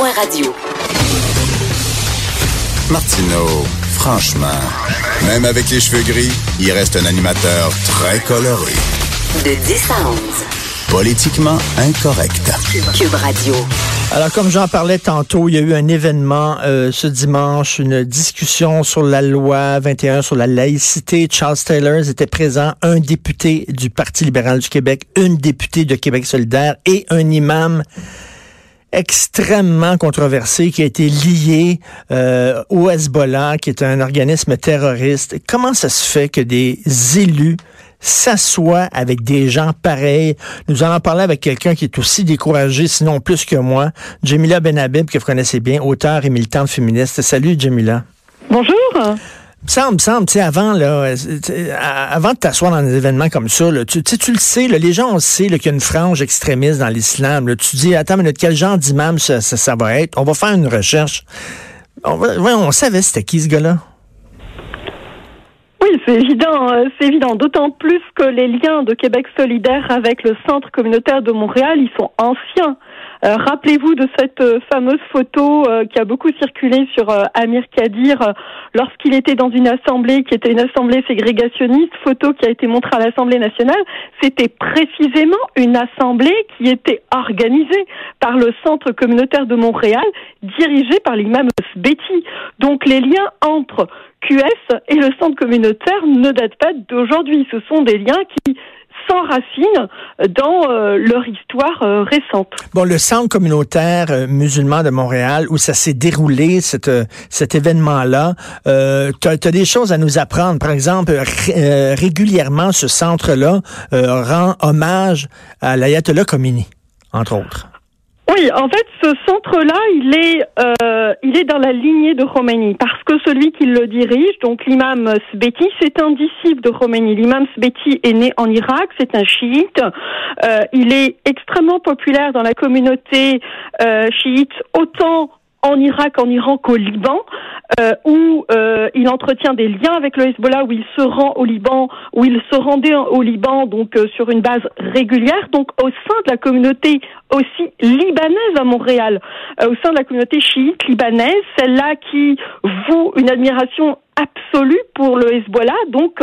Point radio. Martineau, franchement, même avec les cheveux gris, il reste un animateur très coloré. De 10 à 11. Politiquement incorrect. Cube Radio. Alors, comme j'en parlais tantôt, il y a eu un événement euh, ce dimanche, une discussion sur la loi 21 sur la laïcité. Charles Taylor était présent, un député du Parti libéral du Québec, une députée de Québec solidaire et un imam extrêmement controversé qui a été lié euh, au Hezbollah, qui est un organisme terroriste. Comment ça se fait que des élus s'assoient avec des gens pareils? Nous allons parler avec quelqu'un qui est aussi découragé, sinon plus que moi, Jamila Benhabib, que vous connaissez bien, auteur et militante féministe. Salut, Jamila. Bonjour. Semble, semble, tu sais, avant, là, avant de t'asseoir dans des événements comme ça, tu, tu le sais, là, les gens, on sait qu'il y a une frange extrémiste dans l'islam. Tu dis, attends, mais quel genre d'imam ça, va être? On va faire une recherche. On, on savait c'était qui, ce gars-là? Oui, c'est évident, euh, c'est évident. D'autant plus que les liens de Québec solidaire avec le Centre communautaire de Montréal, ils sont anciens. Euh, rappelez-vous de cette euh, fameuse photo euh, qui a beaucoup circulé sur Amir Kadir lorsqu'il était dans une assemblée qui était une assemblée ségrégationniste, photo qui a été montrée à l'Assemblée nationale. C'était précisément une assemblée qui était organisée par le Centre communautaire de Montréal, dirigé par l'imam Betty. Donc les liens entre QS et le centre communautaire ne datent pas d'aujourd'hui. Ce sont des liens qui s'enracinent dans euh, leur histoire euh, récente. Bon, le centre communautaire euh, musulman de Montréal, où ça s'est déroulé, cette, cet événement-là, tu as, des choses à nous apprendre. Par exemple, régulièrement, ce centre-là rend hommage à l'ayatollah Khomeini, entre autres. Oui, en fait, ce centre-là, il est, euh, il est dans la lignée de Khomeini parce que celui qui le dirige, donc l'imam Sbeti, c'est un disciple de Khomeini. L'imam Sbeti est né en Irak, c'est un chiite. Euh, il est extrêmement populaire dans la communauté euh, chiite, autant en Irak, en Iran qu'au Liban, euh, où euh, il entretient des liens avec le Hezbollah, où il se rend au Liban, où il se rendait au Liban donc euh, sur une base régulière, donc au sein de la communauté aussi libanaise à Montréal, au sein de la communauté chiite libanaise, celle-là qui voue une admiration absolue pour le Hezbollah, donc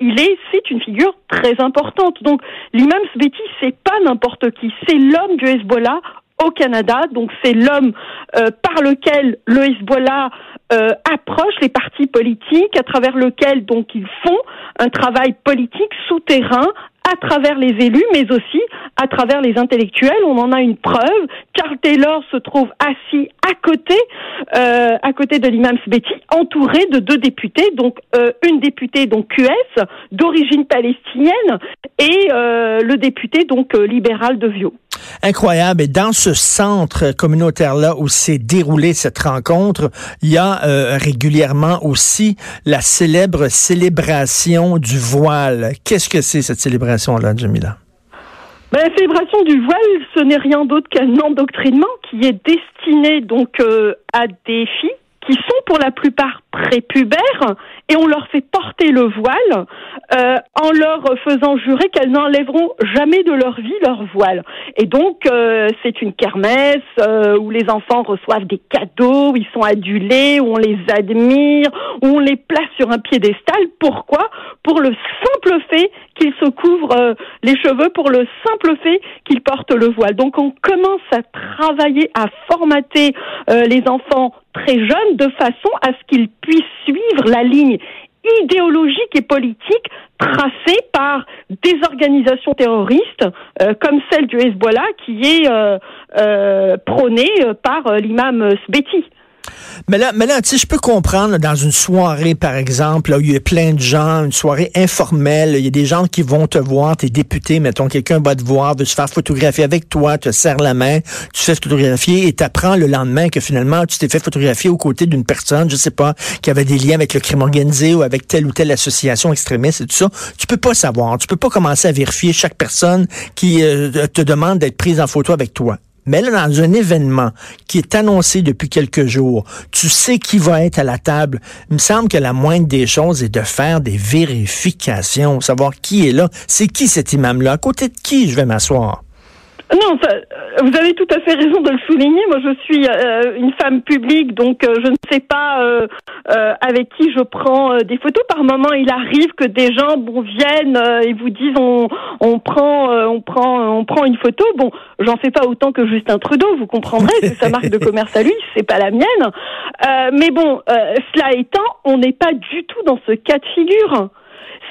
il est, c'est une figure très importante. Donc l'imam Sbeti, c'est pas n'importe qui, c'est l'homme du Hezbollah au Canada. Donc c'est l'homme euh, par lequel le Hezbollah euh, approche les partis politiques, à travers lequel donc ils font un travail politique souterrain à travers les élus, mais aussi à travers les intellectuels. On en a une preuve. Carl Taylor se trouve assis à côté, euh, à côté de l'imam Sbeti, entouré de deux députés, donc euh, une députée donc QS d'origine palestinienne et euh, le député donc libéral de Vio. Incroyable. Et dans ce centre communautaire-là où s'est déroulée cette rencontre, il y a régulièrement aussi la célèbre célébration du voile. Qu'est-ce que c'est cette Ben, la célébration du voile, ce n'est rien d'autre qu'un endoctrinement qui est destiné donc euh, à des filles qui sont pour la plupart prépubères et on leur fait porter le voile euh, en leur faisant jurer qu'elles n'enlèveront jamais de leur vie leur voile. Et donc euh, c'est une kermesse euh, où les enfants reçoivent des cadeaux, où ils sont adulés, où on les admire, où on les place sur un piédestal. Pourquoi? Pour le simple fait qu'ils se couvrent euh, les cheveux, pour le simple fait qu'ils portent le voile. Donc on commence à travailler, à formater euh, les enfants très jeunes de façon à ce qu'ils puissent suivre la ligne idéologique et politique tracée par des organisations terroristes euh, comme celle du Hezbollah qui est euh, euh, prônée par l'imam Sbeti. Mais là, mais là, tu sais, je peux comprendre dans une soirée, par exemple, là, où il y a plein de gens, une soirée informelle, il y a des gens qui vont te voir, tes députés, mettons, quelqu'un va te voir, veut se faire photographier avec toi, te serre la main, tu fais photographier et t'apprends le lendemain que finalement, tu t'es fait photographier aux côtés d'une personne, je sais pas, qui avait des liens avec le crime organisé ou avec telle ou telle association extrémiste et tout ça. Tu peux pas savoir. Tu peux pas commencer à vérifier chaque personne qui euh, te demande d'être prise en photo avec toi. Mais là, dans un événement qui est annoncé depuis quelques jours, tu sais qui va être à la table. Il me semble que la moindre des choses est de faire des vérifications, savoir qui est là. C'est qui cet imam-là? À côté de qui je vais m'asseoir? Non, ça, euh, vous avez tout à fait raison de le souligner. Moi, je suis euh, une femme publique, donc euh, je ne sais pas avec qui je prends des photos. Par moment, il arrive que des gens bon viennent et vous disent on, on prend on prend on prend une photo. Bon, j'en fais pas autant que Justin Trudeau. Vous comprendrez que sa marque de commerce à lui, c'est pas la mienne. mais bon, cela étant, on n'est pas du tout dans ce cas de figure.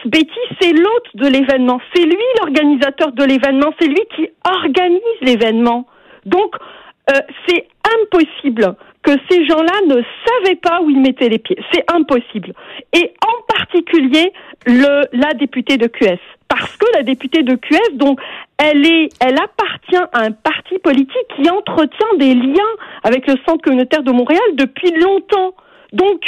Betty, c'est l'hôte de l'événement. C'est lui l'organisateur de l'événement. C'est lui qui organise l'événement. Donc, euh, c'est impossible que ces gens-là ne savaient pas où ils mettaient les pieds. C'est impossible. Et en particulier, la députée de QS. Parce que la députée de QS, donc, elle est, elle appartient à un parti politique qui entretient des liens avec le Centre communautaire de Montréal depuis longtemps. Donc,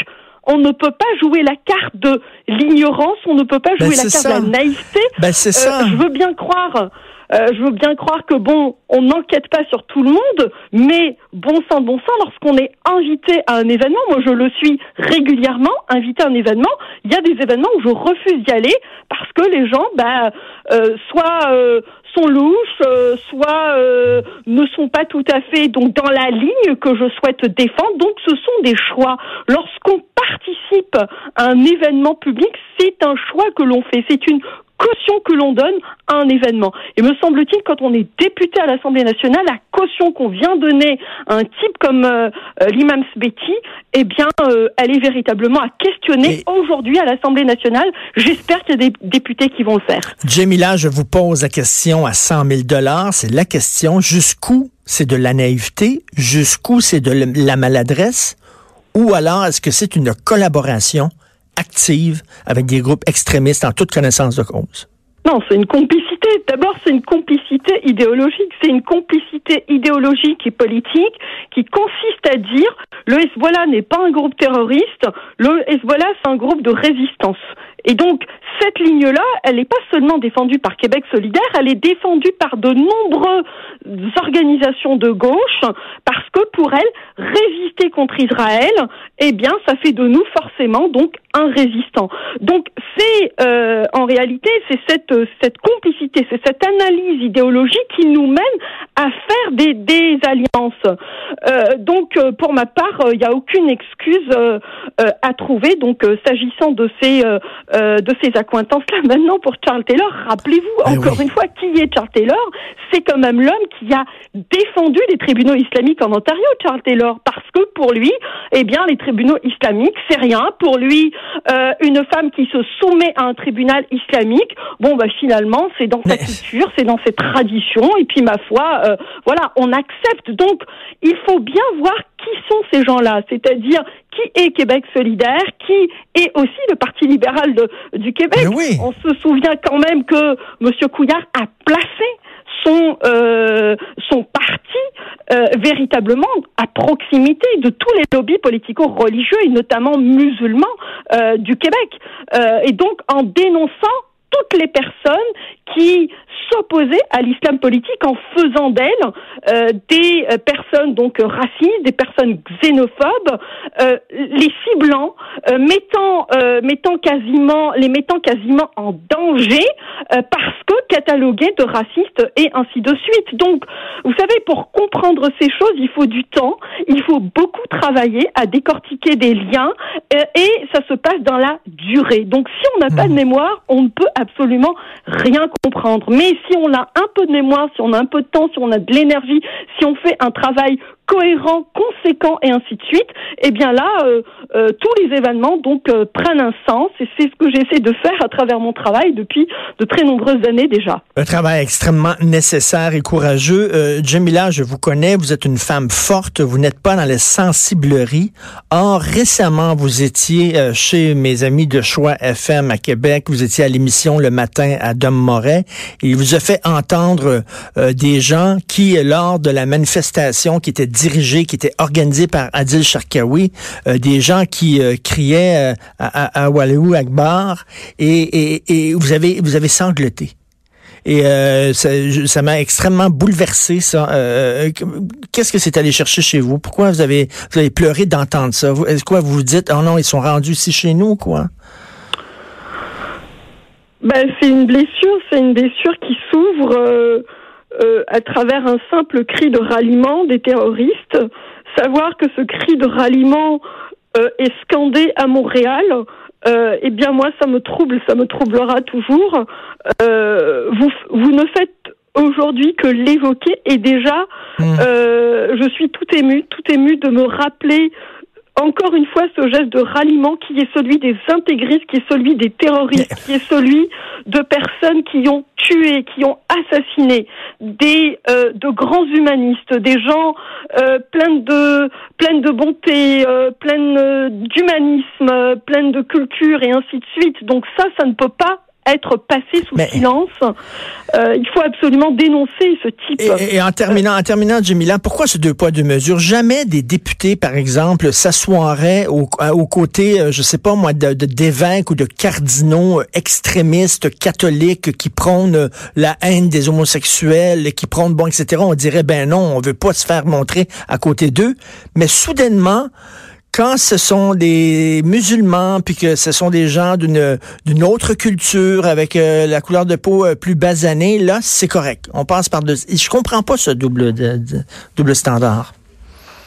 on ne peut pas jouer la carte de l'ignorance, on ne peut pas jouer Ben, la c'est carte ça. de la naïveté. Ben, c'est ça. Euh, je veux bien croire. euh, je veux bien croire que bon, on n'enquête pas sur tout le monde, mais bon sang, bon sang, lorsqu'on est invité à un événement, moi je le suis régulièrement, invité à un événement, il y a des événements où je refuse d'y aller parce que les gens, bah, euh, soit euh, sont louches, euh, soit euh, ne sont pas tout à fait donc dans la ligne que je souhaite défendre. Donc ce sont des choix. Lorsqu'on participe à un événement public, c'est un choix que l'on fait. C'est une caution que l'on donne à un événement. Et me semble-t-il, quand on est député à l'Assemblée nationale, la caution qu'on vient donner à un type comme euh, euh, l'imam Sbeti, eh bien, euh, elle est véritablement à questionner aujourd'hui à l'Assemblée nationale. J'espère qu'il y a des députés qui vont le faire. Jamila, je vous pose la question à 100 000 C'est la question jusqu'où c'est de la naïveté, jusqu'où c'est de la maladresse, ou alors est-ce que c'est une collaboration active avec des groupes extrémistes en toute connaissance de cause? Non, c'est une complicité. D'abord, c'est une complicité idéologique. C'est une complicité idéologique et politique qui consiste à dire le Hezbollah n'est pas un groupe terroriste, le Hezbollah c'est un groupe de résistance. Et donc, cette ligne-là, elle n'est pas seulement défendue par Québec solidaire, elle est défendue par de nombreuses organisations de gauche, parce que pour elles, résister contre Israël, eh bien, ça fait de nous forcément donc un résistant. Donc, c'est euh, en réalité, c'est cette, cette complicité, c'est cette analyse idéologique qui nous mène à faire des, des alliances. Euh, donc, euh, pour ma part, il n'y a aucune excuse euh, euh, à trouver. Donc, euh, s'agissant de ces euh, euh, de ces accointances-là, maintenant pour Charles Taylor, rappelez-vous Eh encore oui. une fois qui est Charles Taylor. C'est quand même l'homme qui a défendu les tribunaux islamiques en Ontario, Charles Taylor, parce que pour lui, eh bien, les tribunaux islamiques, c'est rien. Pour lui, euh, une femme qui se soumet à un tribunal islamique, bon, bah finalement, c'est dans sa Mais- culture, c'est dans ses traditions, et puis ma foi, euh, voilà, on accepte. Donc, il faut bien voir qui sont ces gens-là, c'est-à-dire qui est Québec solidaire, qui est aussi le Parti libéral de- du Québec. Oui. On se souvient quand même que M. Couillard a placé son euh, son parti euh, véritablement à proximité de tous les lobbies politico-religieux et notamment musulmans euh, du Québec. Euh, et donc en dénonçant toutes les personnes qui s'opposaient à l'islam politique en faisant d'elles euh, des euh, personnes donc racistes, des personnes xénophobes, euh, les ciblant, euh, mettant mettant quasiment les mettant quasiment en danger parce que catalogués de racistes et ainsi de suite. Donc, vous savez, pour comprendre ces choses, il faut du temps, il faut beaucoup travailler à décortiquer des liens et ça se passe dans la durée. Donc, si on n'a pas de mémoire, on ne peut absolument rien comprendre. Mais si on a un peu de mémoire, si on a un peu de temps, si on a de l'énergie, si on fait un travail cohérent, conséquent et ainsi de suite, eh bien là, euh, euh, tous les événements donc euh, prennent un sens et c'est ce que j'essaie de faire à travers mon travail depuis de très nombreuses années déjà. Un travail extrêmement nécessaire et courageux. Euh, Jamila, je vous connais, vous êtes une femme forte, vous n'êtes pas dans les sensibleries. Or, récemment, vous étiez euh, chez mes amis de Choix FM à Québec, vous étiez à l'émission le matin à Dom Moret, et vous a fait entendre euh, des gens qui, lors de la manifestation qui était dirigée, qui était organisée par Adil Sharkawi, euh, des gens qui euh, criaient euh, à, à, Walou Akbar, et, et, et vous avez vous avez sangloté. Et euh, ça m'a extrêmement bouleversé, ça. Euh, Qu'est-ce que c'est allé chercher chez vous? Pourquoi vous avez, vous avez pleuré d'entendre ça? Est-ce quoi vous vous dites, oh non, ils sont rendus ici chez nous, quoi? Ben, c'est une blessure, c'est une blessure qui s'ouvre euh, euh, à travers un simple cri de ralliement des terroristes. Savoir que ce cri de ralliement euh, est scandé à Montréal, euh, eh bien moi ça me trouble, ça me troublera toujours. Euh, vous, vous ne faites aujourd'hui que l'évoquer et déjà Hmm. euh, je suis tout émue, tout émue de me rappeler encore une fois ce geste de ralliement qui est celui des intégristes, qui est celui des terroristes, qui est celui de personnes qui ont tué, qui ont assassiné des euh, de grands humanistes, des gens euh, pleins de pleines de bonté, euh, pleines euh, d'humanisme, euh, pleines de culture et ainsi de suite. Donc ça, ça ne peut pas être passé sous Mais- silence. Euh, il faut absolument dénoncer ce type. Et, et en terminant, en terminant, Jamila, pourquoi ce deux poids deux mesures? Jamais des députés, par exemple, s'assoiraient au- aux côtés, euh, je sais pas moi, de d'évêques ou de cardinaux euh, extrémistes catholiques qui prônent euh, la haine des homosexuels, qui prônent bon, etc. On dirait ben non, on veut pas se faire montrer à côté d'eux. Mais soudainement, quand ce sont des musulmans, puis que ce sont des gens d'une d'une autre culture avec euh, la couleur de peau euh, plus basanée, là, c'est correct. On passe par deux. Je comprends pas ce double double standard.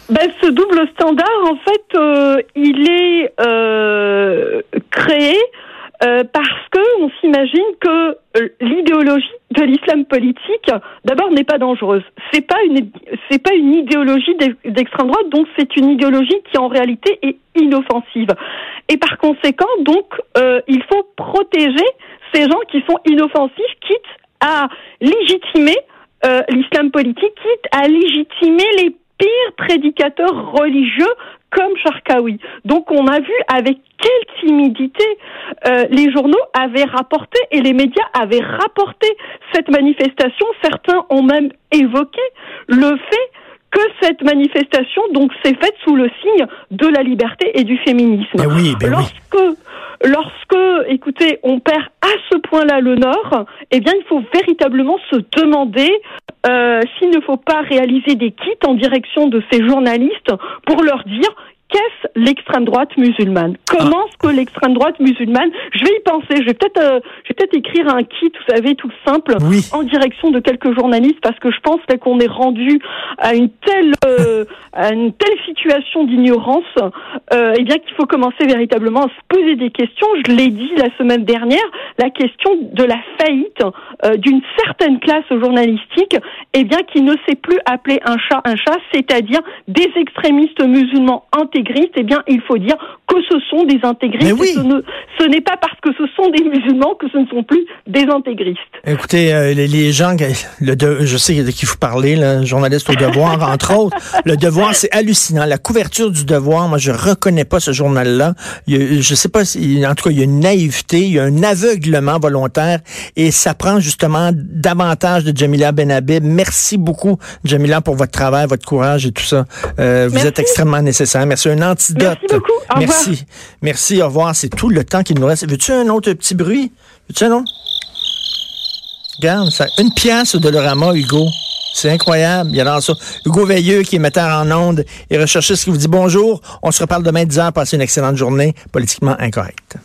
Ben, ce double standard, en fait, euh, il est créé euh, parce que on s'imagine que euh, l'idéologie de l'islam politique, d'abord, n'est pas dangereuse. C'est pas une, c'est pas une idéologie d'ex- d'extrême droite, donc c'est une idéologie qui en réalité est inoffensive. Et par conséquent, donc, euh, il faut protéger ces gens qui sont inoffensifs, quitte à légitimer euh, l'islam politique, quitte à légitimer les pires prédicateurs religieux comme Sharkawi. Donc on a vu avec quelle timidité euh, les journaux avaient rapporté et les médias avaient rapporté cette manifestation. Certains ont même évoqué le fait que cette manifestation donc s'est faite sous le signe de la liberté et du féminisme. Ben oui, ben oui. Lorsque écoutez, on perd à ce point-là le nord, eh bien il faut véritablement se demander euh, s'il ne faut pas réaliser des kits en direction de ces journalistes pour leur dire qu'est-ce l'extrême droite musulmane Comment est-ce que l'extrême droite musulmane Je vais y penser. Je vais peut-être, euh, je vais peut-être écrire un kit, vous savez, tout simple, Oui. en direction de quelques journalistes, parce que je pense là, qu'on est rendu à une telle, euh, à une telle situation d'ignorance, euh, eh bien qu'il faut commencer véritablement à se poser des questions. Je l'ai dit la semaine dernière, la question de la faillite euh, d'une certaine classe journalistique, eh bien qui ne sait plus appeler un chat un chat, c'est-à-dire des extrémistes musulmans intégristes. Eh bien, il faut dire que ce sont des intégristes. Mais oui. et ce ne- ce n'est pas parce que ce sont des musulmans que ce ne sont plus des intégristes. Écoutez, euh, les, les gens, le de, je sais de qui vous parlez, là, journaliste au Devoir, entre autres. Le Devoir, c'est hallucinant. La couverture du Devoir, moi, je reconnais pas ce journal-là. Je sais pas si, en tout cas, il y a une naïveté, il y a un aveuglement volontaire, et ça prend justement davantage de Jamila Benhabib. Merci beaucoup, Jamila, pour votre travail, votre courage et tout ça. Euh, vous êtes extrêmement nécessaire. Merci. Un antidote. Merci beaucoup. Au revoir. Merci. Merci. Au revoir. C'est tout le temps qu'il nous reste. Veux-tu un autre petit bruit? Veux-tu un autre? Regarde, ça, une pièce de Dolorama, Hugo. C'est incroyable. Il y a dans ça. Hugo Veilleux, qui est metteur en ondes et recherchiste, qui vous dit bonjour. On se reparle demain 10 heures. Passez une excellente journée. Politiquement incorrecte.